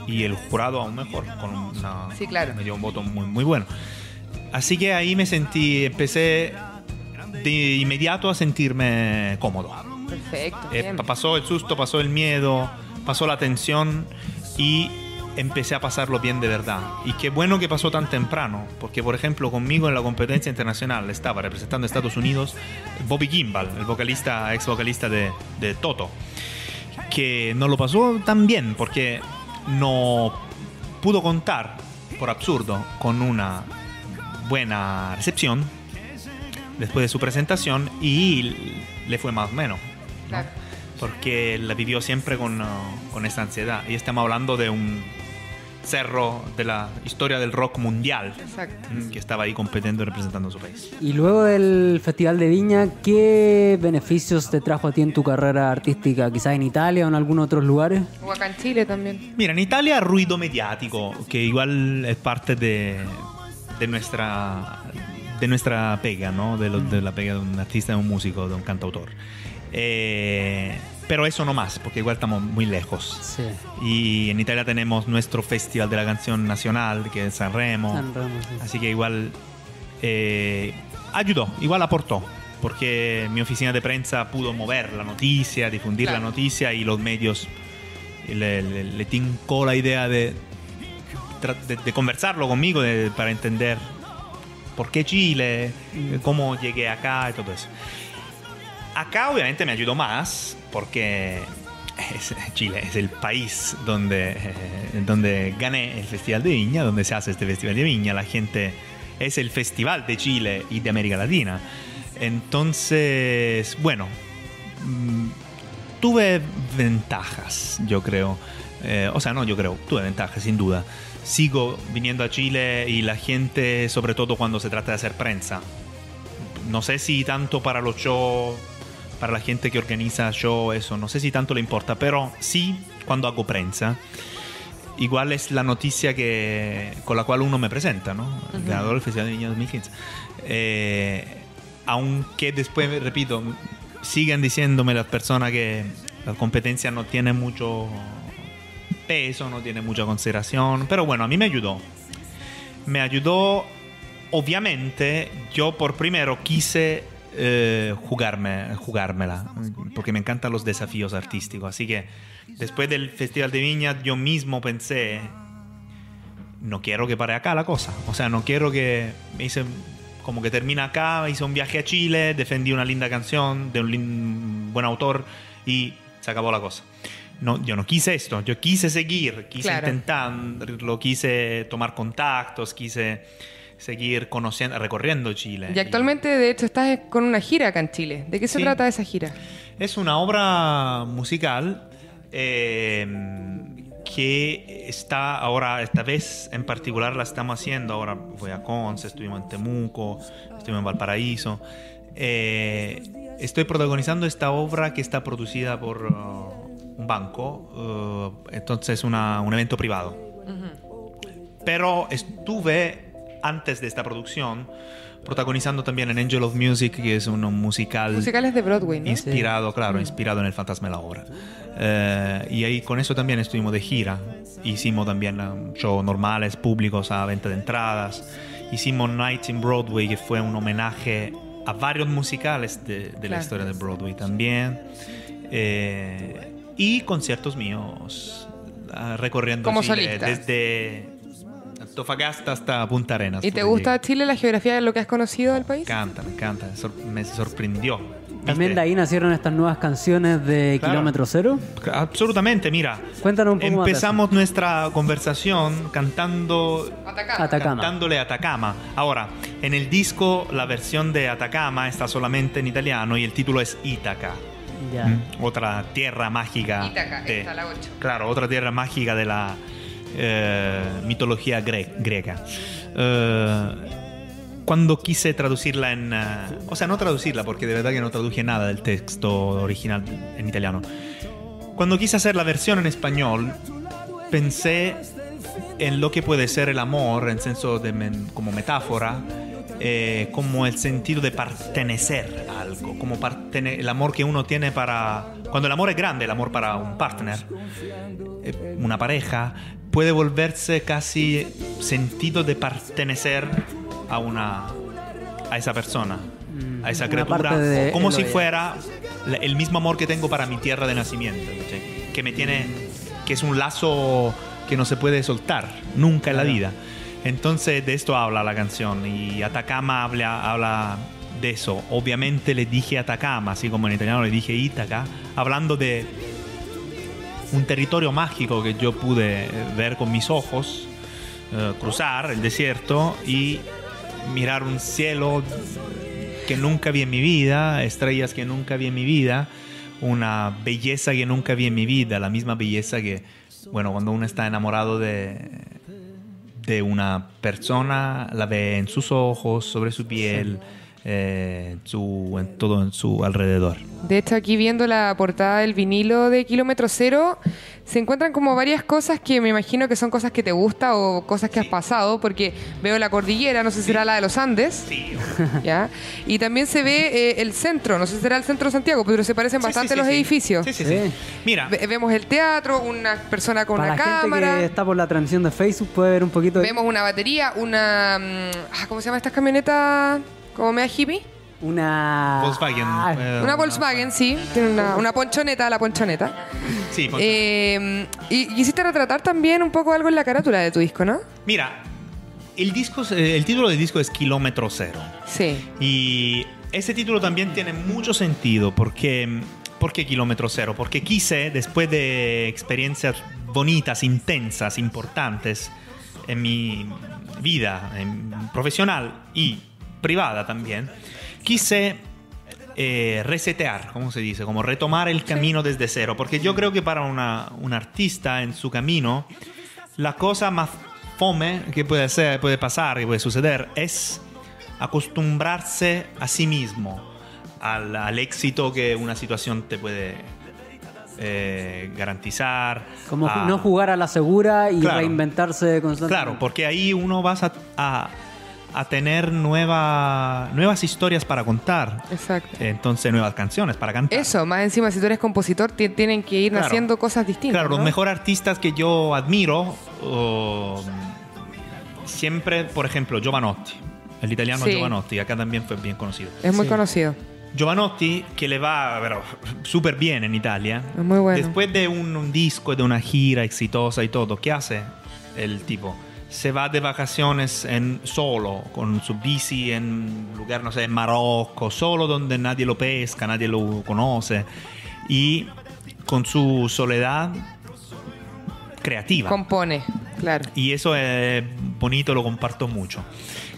Y el jurado aún mejor, con una, Sí, claro. me dio un voto muy, muy bueno. Así que ahí me sentí, empecé de inmediato a sentirme cómodo. Perfecto. Eh, pasó el susto, pasó el miedo, pasó la tensión y empecé a pasarlo bien de verdad. Y qué bueno que pasó tan temprano, porque por ejemplo conmigo en la competencia internacional estaba representando a Estados Unidos Bobby Kimball, el vocalista, ex vocalista de, de Toto, que no lo pasó tan bien porque no pudo contar, por absurdo, con una buena recepción después de su presentación y le fue más o menos. ¿no? Claro. Porque la vivió siempre con, uh, con esta ansiedad. Y estamos hablando de un cerro de la historia del rock mundial Exacto. que estaba ahí compitiendo y representando a su país. Y luego del Festival de Viña, ¿qué beneficios te trajo a ti en tu carrera artística? Quizás en Italia o en algunos otros lugares. O acá en Chile también. Mira, en Italia ruido mediático, que igual es parte de, de nuestra de nuestra pega, ¿no? De, lo- de la pega de un artista, de un músico, de un cantautor. Eh, pero eso no más, porque igual estamos muy lejos. Sí. Y en Italia tenemos nuestro Festival de la Canción Nacional, que es Sanremo. Sanremo, sí. Así que igual eh, ayudó, igual aportó, porque mi oficina de prensa pudo mover la noticia, difundir Claro. la noticia y los medios le, le- le tincó la idea de, de, conversarlo conmigo para entender por qué Chile, cómo llegué acá y todo eso. Acá obviamente me ayudó más porque Chile es el país donde, eh, donde gané el Festival de Viña, donde se hace este Festival de Viña. La gente es el Festival de Chile y de América Latina. Entonces, bueno, mm, tuve ventajas, yo creo. Eh, o sea, no, yo creo, tuve ventajas, sin duda. Sigo viniendo a Chile y la gente, sobre todo cuando se trata de hacer prensa, no sé si tanto para los shows, para la gente que organiza show, eso, no sé si tanto le importa, pero sí cuando hago prensa. Igual es la noticia que, con la cual uno me presenta, ¿no? El ganador del Festival de Viña 2015. Eh, aunque después, repito, sigan diciéndome las personas que la competencia no tiene mucho peso, no tiene mucha consideración, pero bueno, a mí me ayudó. Me ayudó, obviamente, yo por primero quise eh, jugarme, jugármela, porque me encantan los desafíos artísticos, así que después del Festival de Viña yo mismo pensé, no quiero que pare acá la cosa, o sea, no quiero que me hice como que termina acá, hice un viaje a Chile, defendí una linda canción de un buen autor y se acabó la cosa. No, yo no quise esto, yo quise seguir, quise Claro. intentarlo, quise tomar contactos, quise seguir conociendo, recorriendo Chile. Y actualmente, de hecho, estás con una gira acá en Chile. ¿De qué se Sí. trata esa gira? Es una obra musical eh, que está ahora, esta vez en particular la estamos haciendo. Ahora voy a Conce, estuvimos en Temuco, estuvimos en Valparaíso. Eh, estoy protagonizando esta obra que está producida por uh, un banco, uh, entonces una, un evento privado. Pero estuve antes de esta producción protagonizando también en Angel of Music, que es un musical Musicales de Broadway, ¿no? inspirado, claro, inspirado en el fantasma de la obra. Eh, y ahí con eso también estuvimos de gira. Hicimos también um, shows normales, públicos a venta de entradas. Hicimos Nights in Broadway, que fue un homenaje a varios musicales de, de la Claro. historia de Broadway también. Eh, y conciertos míos ah, recorriendo Como Chile, solista. desde Antofagasta hasta Punta Arenas. ¿Y te gusta allí. Chile, la geografía de lo que has conocido del Me país? encanta, me encanta. sor- me sorprendió. También de ahí nacieron estas nuevas canciones de Claro. Kilómetro Cero. Absolutamente, mira. Cuéntanos un poco más Empezamos nuestra conversación cantando Atacama. Atacama. cantándole Atacama. Ahora, en el disco la versión de Atacama está solamente en italiano y el título es Ítaca. Ya. ¿Mm? Otra tierra mágica. Ítaca, de- esta, la 8. Claro, otra tierra mágica de la eh, mitología gre- griega. Eh, cuando quise traducirla en... eh, o sea, no traducirla, porque de verdad que no traduje nada del texto original en italiano. Cuando quise hacer la versión en español, pensé en lo que puede ser el amor, en senso de men- como metáfora, eh, como el sentido de pertenecer a algo, como el amor que uno tiene para... Cuando el amor es grande, el amor para un partner, eh, una pareja, puede volverse casi sentido de pertenecer a una a esa persona, a esa criatura, de como si fuera el mismo amor que tengo para mi tierra de nacimiento, que me tiene, que es un lazo que no se puede soltar nunca en la vida. Entonces de esto habla la canción y Atacama habla, habla de eso. Obviamente le dije Atacama, así como en italiano le dije Ítaca, hablando de un territorio mágico que yo pude ver con mis ojos, eh, cruzar el desierto y mirar un cielo que nunca vi en mi vida, estrellas que nunca vi en mi vida, una belleza que nunca vi en mi vida, la misma belleza que, bueno, cuando uno está enamorado de, de una persona, la ve en sus ojos, sobre su piel, eh, en su, en todo en su alrededor. De hecho, aquí viendo la portada del vinilo de Kilómetro Cero, se encuentran como varias cosas que me imagino que son cosas que te gusta o cosas que has pasado, porque veo la cordillera, no sé si será la de los Andes. Sí, ¿ya? Y también se ve eh, el centro, no sé si será el centro de Santiago, pero se parecen Sí, bastante sí, sí, los sí. edificios. Sí, sí, Sí. sí. Mira, Ve- vemos el teatro, una persona con Para una la gente cámara. que está por la transmisión de Facebook puede ver un poquito Vemos una batería, una. mm, ah, ¿Cómo se llama estas camionetas? ¿Como media hippie? Una Volkswagen. Ah, eh, Una Volkswagen, sí. Tiene una, una ponchoneta, la ponchoneta. Sí, pon- Eh, y quisiste retratar también un poco algo en la carátula de tu disco, ¿no? Mira, el, disco, eh, el título del disco es Kilómetro Cero. Sí. Y ese título también tiene mucho sentido porque, ¿por qué kilómetro cero? Porque quise, después de experiencias bonitas, intensas, importantes en mi vida en- profesional y privada también, quise eh, resetear, ¿cómo se dice? Como retomar el camino desde cero. Porque yo creo que para una- un artista en su camino, la cosa más fome que puede, ser, puede pasar, que puede suceder, es acostumbrarse a sí mismo al, al éxito que una situación te puede eh, garantizar. como a- no jugar a la segura y Claro. reinventarse constantemente. Claro, porque ahí uno vas a, a- a tener nueva- nuevas historias para contar. Exacto. Entonces, nuevas canciones para cantar. Eso, más encima, si tú eres compositor, ti- tienen que ir Claro. haciendo cosas distintas. Claro, los ¿no? mejores artistas que yo admiro, oh, siempre, por ejemplo, Giovanotti, el italiano Sí. Giovanotti, acá también fue bien conocido. Es muy Sí. conocido. Giovanotti, que le va súper bien en Italia, Es muy bueno. después de un, un disco, de una gira exitosa y todo, ¿qué hace el tipo? Se va de vacaciones en, solo, con su bici en un lugar, no sé, en Marocco, solo donde nadie lo pesca, nadie lo conoce, y con su soledad creativa. Compone, claro. Y eso es bonito, lo comparto mucho.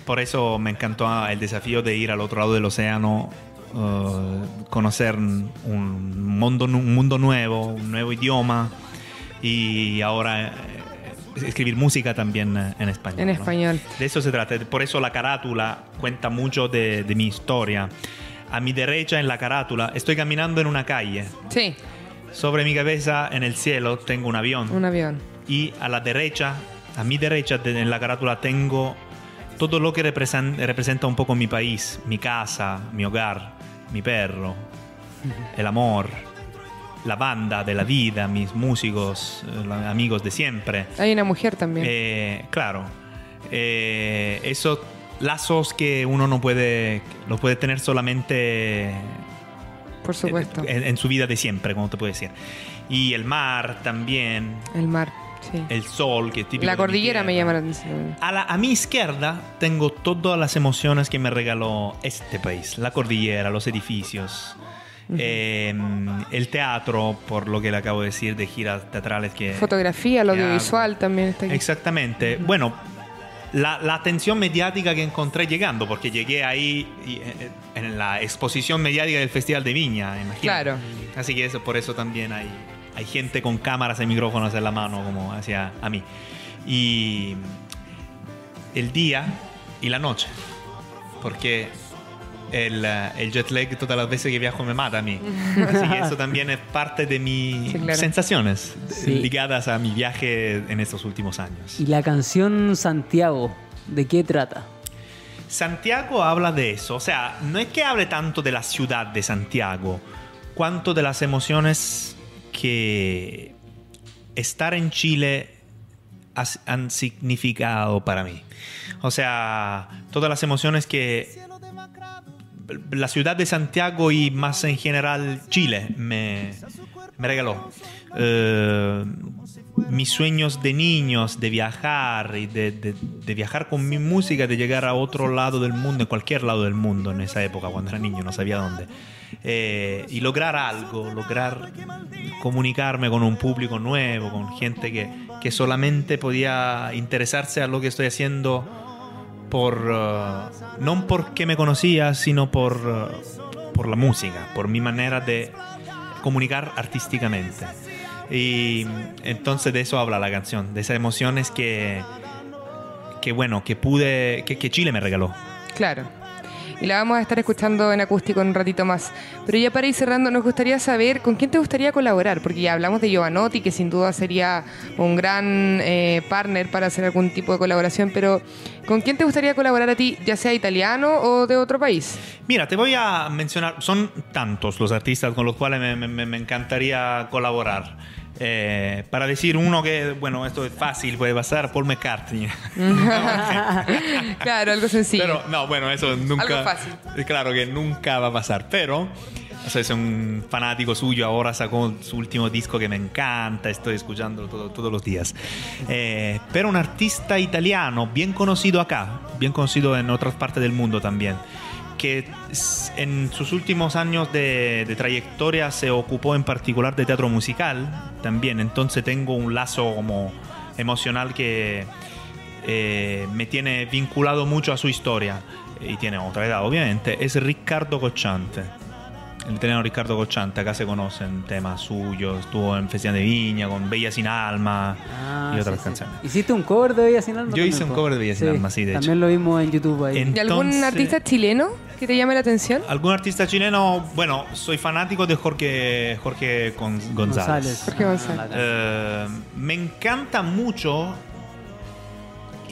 Por eso me encantó ah, el desafío de ir al otro lado del océano, eh, conocer un mundo, un mundo nuevo, un nuevo idioma y ahora eh, escribir música también eh, en español. En ¿no? español. De eso se trata. Por eso la carátula cuenta mucho de, de mi historia. A mi derecha en la carátula estoy caminando en una calle. Sí, Sobre mi cabeza en el cielo tengo un avión un avión. y a la derecha, a mi derecha de- en la carátula tengo todo lo que represen- representa un poco mi país, mi casa, mi hogar, mi perro, el amor, la banda de la vida, mis músicos, eh, amigos de siempre. Hay una mujer también. Eh, claro, eh, esos lazos que uno no puede, los puede tener solamente por supuesto. en, en su vida de siempre, como te puedo decir. Y el mar también, El mar, sí. el sol, que es típico La cordillera me llama la atención. A, la- a mi izquierda tengo todas las emociones que me regaló este país. La cordillera, los edificios, eh, el teatro, por lo que le acabo de decir, de giras teatrales que... Fotografía, lo audiovisual también está aquí. Exactamente. Bueno, la, la atención mediática que encontré llegando, porque llegué ahí y, eh, en la exposición mediática del Festival de Viña, imagínate. Claro. Así que eso, por eso también hay, hay gente con cámaras y micrófonos en la mano, como hacia a mí. Y el día y la noche, porque el, eh, el jet lag todas las veces que viajo me mata a mí. Así que eso también es parte de mis Sí, claro. sensaciones Sí. ligadas a mi viaje en estos últimos años. Y la canción Santiago, ¿de qué trata? Santiago habla de eso, o sea, no es que hable tanto de la ciudad de Santiago, cuanto de las emociones que estar en Chile han significado para mí. O sea, todas las emociones que la ciudad de Santiago y más en general Chile me, me regaló. Eh, mis sueños de niños, de viajar y de, de- viajar con mi música, de llegar a otro lado del mundo, en cualquier lado del mundo en esa época, cuando era niño, no sabía dónde. Eh, y lograr algo, lograr comunicarme con un público nuevo, con gente que, que solamente podía interesarse a lo que estoy haciendo por uh, no porque me conocía, sino por, uh, por la música, por mi manera de comunicar artísticamente. Y entonces de eso habla la canción, de esas emociones que, que bueno, que pude, que, que Chile me regaló. Claro. Y la vamos a estar escuchando en acústico en un ratito más. Pero ya para ir cerrando, nos gustaría saber con quién te gustaría colaborar, porque ya hablamos de Giovanotti, que sin duda sería un gran eh, partner para hacer algún tipo de colaboración, pero ¿con quién te gustaría colaborar a ti, ya sea italiano o de otro país? Mira, te voy a mencionar, son tantos los artistas con los cuales me, me- me encantaría colaborar. Eh, para decir uno que, bueno, esto es fácil, puede pasar, Paul McCartney. claro, algo sencillo. Pero, no, bueno, eso nunca. Algo fácil. Claro que nunca va a pasar, pero. O sea, soy un fanático suyo, ahora sacó su último disco que me encanta, estoy escuchándolo todo- todos los días. Eh, pero un artista italiano bien conocido acá, bien conocido en otras partes del mundo también, que en sus últimos años de, de trayectoria se ocupó en particular de teatro musical también, entonces tengo un lazo como emocional que eh, me tiene vinculado mucho a su historia. Y tiene otra edad obviamente, es Riccardo Cocciante. El italiano Riccardo Cocciante, acá se conocen temas suyos, estuvo en Festival de Viña con Bella sin Alma Ah, y otras sí, sí. canciones. ¿Hiciste un cover de Bella Sin Alma? Yo hice un cover de Bella Sin Alma, sí, de También hecho. lo vimos en YouTube ahí. ¿Y algún artista chileno que te llame la atención? ¿Algún artista chileno? Bueno, soy fanático de Jorge, Jorge Gon- González. Jorge González. Ah, Eh, me encanta mucho.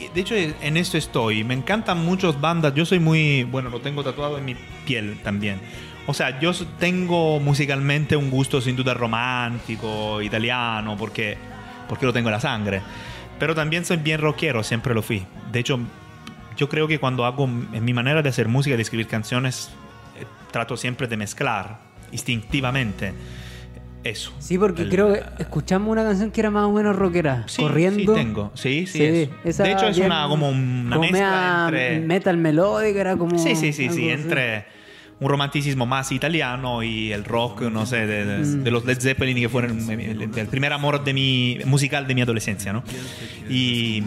De hecho, en esto estoy. Me encantan muchas bandas. Yo soy muy. Bueno, lo tengo tatuado en mi piel también. O sea, yo tengo musicalmente un gusto sin duda romántico, italiano, porque, porque lo tengo en la sangre. Pero también soy bien rockero, siempre lo fui. De hecho, yo creo que cuando hago en mi manera de hacer música, de escribir canciones, eh, trato siempre de mezclar instintivamente eso. Sí, porque El- creo que escuchamos una canción que era más o menos rockera. Sí, corriendo. Sí, tengo. Sí, sí. Sí, es. esa De hecho, es una, como una como mezcla entre. metal melódica, era como. Sí, sí, sí, sí. así. Entre un romanticismo más italiano y el rock, no sé, de, de- Mm. de los Led Zeppelin que fueron el, el primer amor de mi, musical de mi adolescencia, ¿no? Y.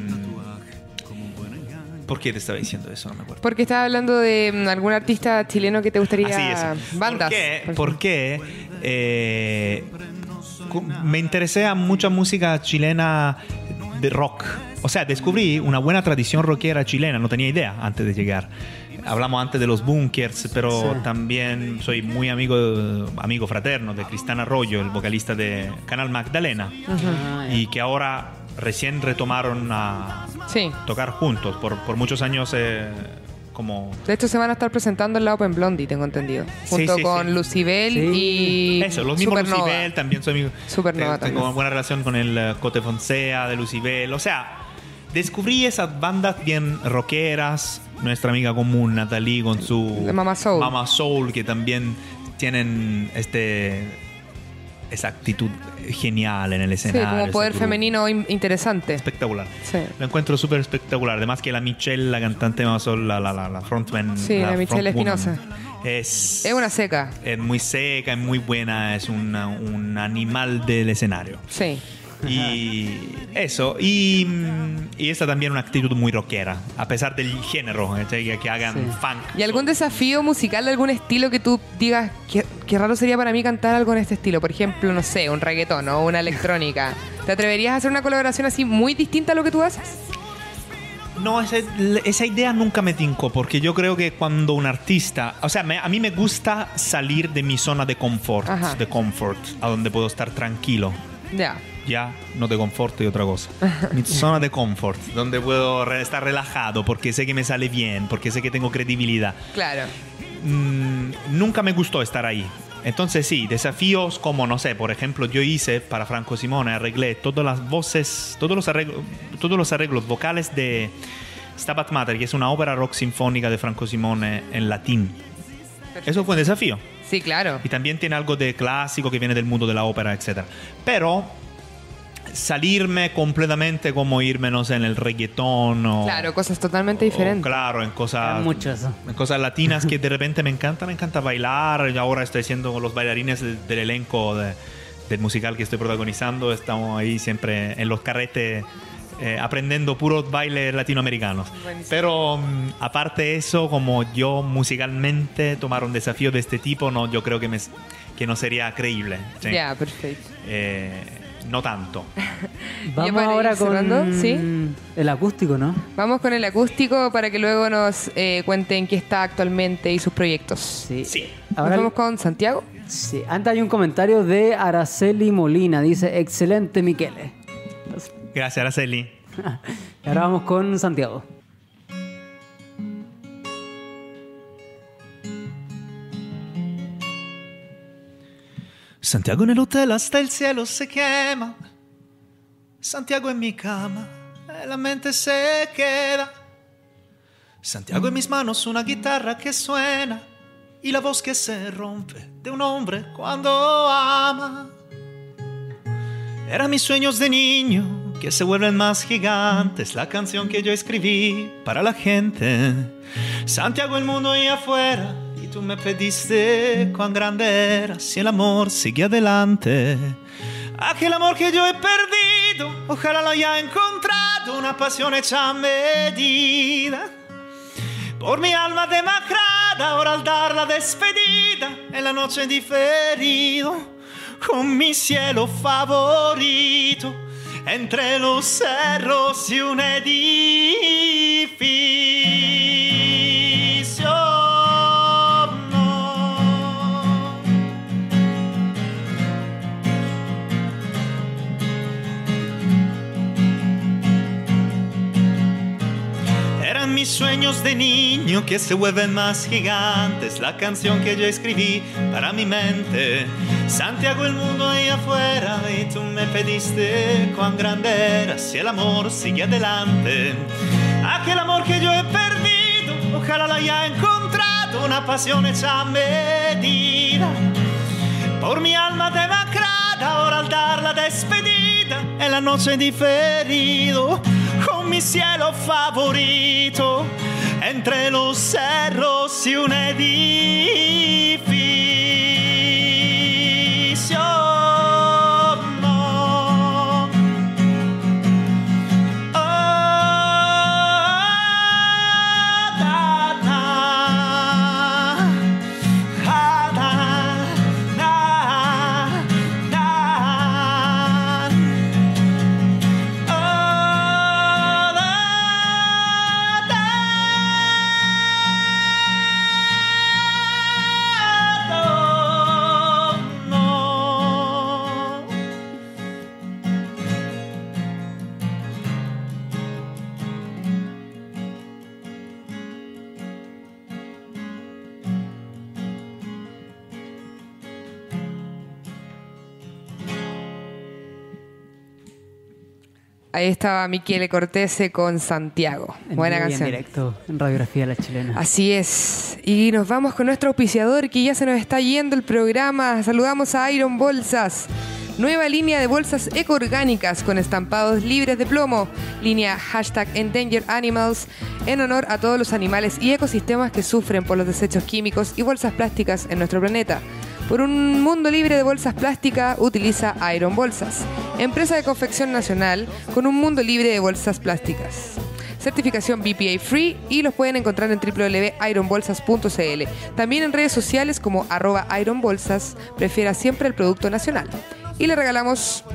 ¿Por qué te estaba diciendo eso? No me acuerdo. Porque estaba hablando de mm, algún artista chileno que te gustaría Así es. bandas. ¿Por qué? por Porque eh, me interesé a mucha música chilena de rock. O sea, descubrí una buena tradición rockera chilena, no tenía idea antes de llegar. Hablamos antes de los bunkers, pero Sí. también soy muy amigo, amigo fraterno de Cristian Arroyo, el vocalista de Canal Magdalena, y que ahora recién retomaron a Sí. tocar juntos. Por, por muchos años eh, como De hecho, se van a estar presentando en la Open Blondie, tengo entendido. Junto sí, con sí. Lucibel Sí. y. Eso, los mismos Supernova. Lucibel, también soy amigo. Supernova Tengo también. buena relación con el eh, Cote Fonsea de Lucibel. O sea, descubrí esas bandas bien rockeras. Nuestra amiga común, Natalie, con su. Mama Soul. Mama Soul, que también tienen este. Esa actitud genial en el Sí, escenario. como ese poder grupo. femenino in- interesante. Espectacular. Sí. Lo encuentro súper espectacular. Además que la Michelle, la cantante Soul, la, la, la, la frontman. Sí, la Michelle frontwoman, Espinosa. Es, Es una seca. es muy seca, es muy buena, es una- un animal del escenario. Sí. Y eso, y, y esa también una actitud muy rockera, a pesar del género, que, que hagan Sí. funk. ¿Y algún desafío musical de algún estilo que tú digas qué, qué raro sería para mí cantar algo en este estilo? Por ejemplo, no sé, un reggaetón o una electrónica. ¿Te atreverías a hacer una colaboración así muy distinta a lo que tú haces? No, esa, esa idea nunca me tincó, porque yo creo que cuando un artista, o sea, me- a mí me gusta salir de mi zona de confort, Ajá. de comfort, a donde puedo estar tranquilo. Ya. Ya, no de confort y otra cosa. Mi zona de confort, donde puedo estar relajado porque sé que me sale bien, porque sé que tengo credibilidad. Claro. Mm, nunca me gustó estar ahí. Entonces sí, desafíos como, no sé, por ejemplo, yo hice para Franco Simone, arreglé todas las voces, todos los arreglos, todos los arreglos vocales de Stabat Mater, que es una ópera rock sinfónica de Franco Simone en latín. Eso fue un desafío. Sí, claro. Y también tiene algo de clásico que viene del mundo de la ópera, etc. Pero salirme completamente como irme, no sé, en el reggaetón o... Claro, cosas totalmente o, diferentes. claro, en cosas... En cosas latinas que de repente me encanta, me encanta bailar. Y ahora estoy con los bailarines de- del elenco de- del musical que estoy protagonizando. Estamos ahí siempre en los carretes eh, aprendiendo puros bailes latinoamericanos. Buenísimo. Pero mm, aparte de eso, como yo musicalmente tomar un desafío de este tipo, no, yo creo que, me, que no sería creíble. ¿sí? Ya, perfecto. Eh, no tanto. Vamos para ir ahora con cerrando, ¿sí? el acústico, ¿no? Vamos con el acústico para que luego nos eh, cuenten qué está actualmente y sus proyectos. Sí. Sí. Nos Ahora, vamos con Santiago. sí. Antes hay un comentario de Araceli Molina. Dice, excelente, Miquele. Gracias, Araceli. Y ahora vamos con Santiago. Santiago en el hotel hasta el cielo se quema. Santiago en mi cama, la mente se queda. Santiago en mis manos, una guitarra que suena y la voz que se rompe de un hombre cuando ama. Eran mis sueños de niño que se vuelven más gigantes, la canción que yo escribí para la gente. Santiago, el mundo ahí afuera, y tú me pediste cuán grande eras y el amor sigue adelante. Aquel amor que yo he perdido, ojalá lo haya encontrado, una pasión hecha medida. Por mi alma demacrada, ahora al dar la despedida, en la noche diferido, con mi cielo favorito, entre los cerros y un edificio. Mis sueños de niño que se vuelven más gigantes. La canción que yo escribí para mi mente. Santiago, el mundo ahí afuera. Y tú me pediste cuán grande eras. Y el amor sigue adelante. Aquel amor que yo he perdido. Ojalá lo haya encontrado. Una pasión hecha medida. Por mi alma demacrada, ahora al dar la despedida, en la noche diferido, con mi cielo favorito, entre los cerros y un edificio. Ahí estaba Michele Cortese con Santiago. En Buena canción. En directo, en Radiografía La Chilena. Así es. Y nos vamos con nuestro auspiciador que ya se nos está yendo el programa. Saludamos a Iron Bolsas. Nueva línea de bolsas ecoorgánicas con estampados libres de plomo. Línea hashtag Endangered Animals en honor a todos los animales y ecosistemas que sufren por los desechos químicos y bolsas plásticas en nuestro planeta. Por un mundo libre de bolsas plásticas, utiliza Iron Bolsas, empresa de confección nacional con un mundo libre de bolsas plásticas certificación BPA Free y los pueden encontrar en www.ironbolsas.cl. También en redes sociales como arroba ironbolsas, prefiera siempre el producto nacional. Y le regalamos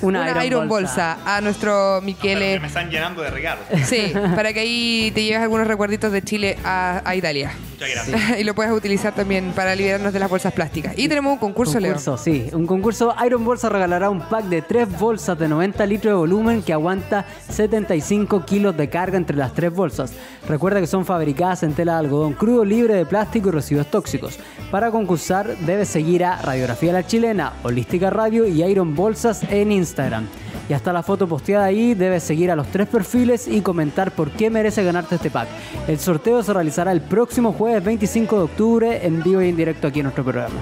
una, Iron, Bolsa. a nuestro Michele. Me están llenando de regalos. Sí, para que ahí te lleves algunos recuerditos de Chile a, a Italia. Muchas gracias. y lo puedes utilizar también para liberarnos de las bolsas plásticas. Y tenemos un concurso, Leo. concurso, sí. Un concurso. Iron Bolsa regalará un pack de tres bolsas de 90 litros de volumen que aguanta 75 kilos de carga entre las tres bolsas. Recuerda que son fabricadas en tela de algodón crudo, libre de plástico y residuos tóxicos. Para concursar, debes seguir a Radiografía La Chilena, Holística Radio y Iron Bolsas en Instagram. Y hasta la foto posteada ahí, debes seguir a los tres perfiles y comentar por qué merece ganarte este pack. El sorteo se realizará el próximo jueves 25 de octubre en vivo y en directo aquí en nuestro programa.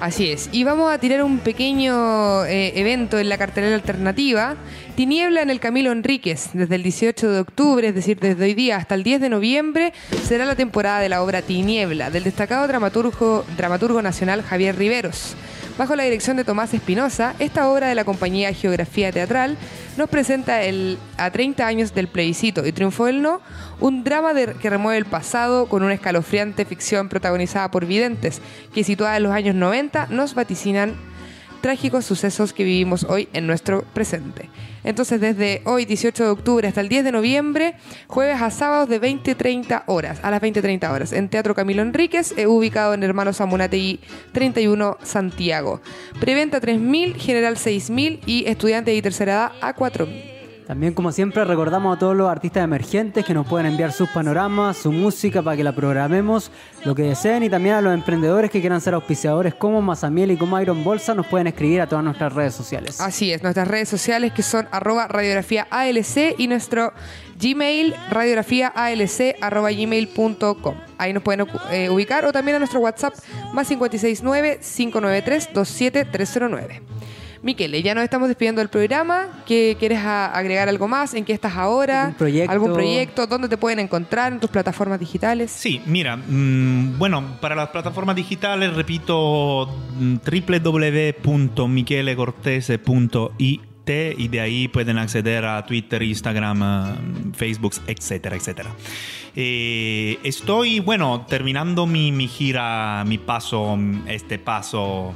Así es. Y vamos a tirar un pequeño eh, evento en la cartelera alternativa. Tiniebla en el Camilo Enríquez. Desde el 18 de octubre, es decir, desde hoy día hasta el 10 de noviembre, será la temporada de la obra Tiniebla, del destacado dramaturgo, dramaturgo nacional Javier Riveros. Bajo la dirección de Tomás Espinosa, esta obra de la compañía Geografía Teatral nos presenta el, a 30 años del plebiscito y triunfo del no, un drama que remueve el pasado con una escalofriante ficción protagonizada por videntes que situada en los años 90 nos vaticinan trágicos sucesos que vivimos hoy en nuestro presente. Entonces, desde hoy, 18 de octubre, hasta el 10 de noviembre, jueves a sábados de 20-30 horas, a las 20-30 horas, en Teatro Camilo Enríquez, eh, ubicado en Hermanos Amunategui 31 Santiago. Preventa 3.000, general 6.000 y estudiantes de tercera edad a 4.000. También, como siempre, recordamos a todos los artistas emergentes que nos pueden enviar sus panoramas, su música para que la programemos, lo que deseen, y también a los emprendedores que quieran ser auspiciadores como Mazamiel y como Iron Bolsa, nos pueden escribir a todas nuestras redes sociales. Así es, nuestras redes sociales que son arroba radiografía ALC y nuestro Gmail radiografíaalc arroba gmail.com. Ahí nos pueden eh, ubicar o también a nuestro WhatsApp más 569 593 27309. Miquele, ya nos estamos despidiendo del programa. ¿Qué, ¿Quieres agregar algo más? ¿En qué estás ahora? ¿Algún proyecto? ¿Algún proyecto? ¿Dónde te pueden encontrar? ¿En tus plataformas digitales? Sí, mira, mm, bueno, para las plataformas digitales repito mm, www.michelecortese.it y de ahí pueden acceder a Twitter, Instagram, eh, Facebook, etcétera, etcétera. Eh, estoy, bueno, terminando mi, mi gira, mi paso, este paso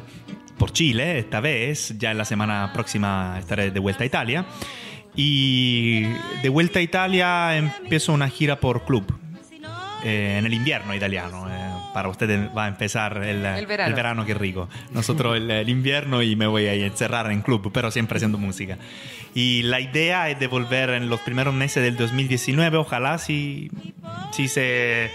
por Chile esta vez. Ya en la semana próxima estaré de vuelta a Italia. Y de vuelta a Italia empiezo una gira por club. eh, en el invierno italiano. eh, para ustedes va a empezar el, El verano. qué rico. Nosotros el, el invierno y me voy a encerrar en club, pero siempre haciendo música. Y la idea es de volver en los primeros meses del 2019, ojalá si, si se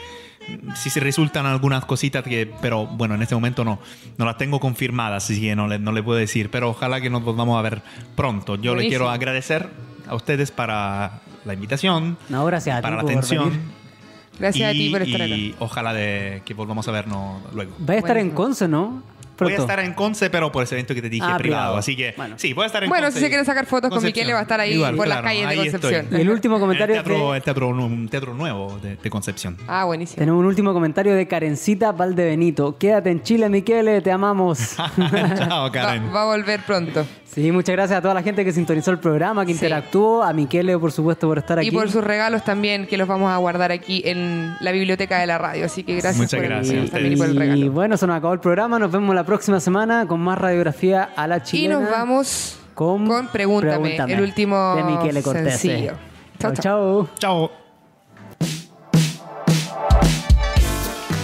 si se resultan algunas cositas que, pero bueno, en este momento no, no las tengo confirmadas, así que no le, no le puedo decir, pero ojalá que nos volvamos a ver pronto. Yo le Buenísimo. quiero agradecer a ustedes para la invitación, No, gracias a ti para la atención. Gracias a ti y- por estar acá. Y ojalá de que volvamos a vernos luego. Vaya a estar en Buenísimo. Conce, ¿no? Voy a estar en Conce, pero por ese evento que te dije Ah, privado. privado. Así que Bueno. sí, voy a estar en Bueno, Conce si se y- quieren sacar fotos con. Miquele, va a estar ahí por las calles de estoy. Concepción. Y el último comentario el teatro, de- el teatro, un teatro nuevo de, de Concepción. Ah, buenísimo. Tenemos un último comentario de Karencita Valdebenito. Quédate en Chile, Miquele, te amamos. Chao, Va, Karen. va a volver pronto. sí, muchas gracias a toda la gente que sintonizó el programa, que Sí. interactuó, a Miquele, por supuesto, por estar aquí. Y por sus regalos también, que los vamos a guardar aquí en la biblioteca de la radio. Así que gracias Muchas por el- gracias a ustedes. también y por el Y regalo. bueno, se nos acabó el programa. Nos vemos la próxima semana con más radiografía a la Y chilena. nos vamos con, con, Pregúntame, el último de sencillo. Chao, Chao, chao. Chao.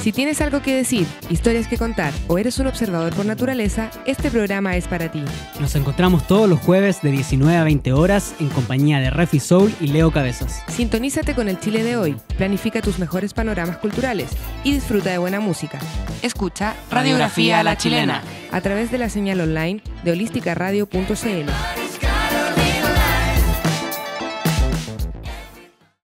Si tienes algo que decir, historias que contar o eres un observador por naturaleza, este programa es para ti. Nos encontramos todos los jueves de 19 a 20 horas en compañía de Refi Soul y Leo Cabezas. Sintonízate con el Chile de hoy, planifica tus mejores panoramas culturales y disfruta de buena música. Escucha Radiografía a la Chilena. a través de la señal online de holísticaradio.cl.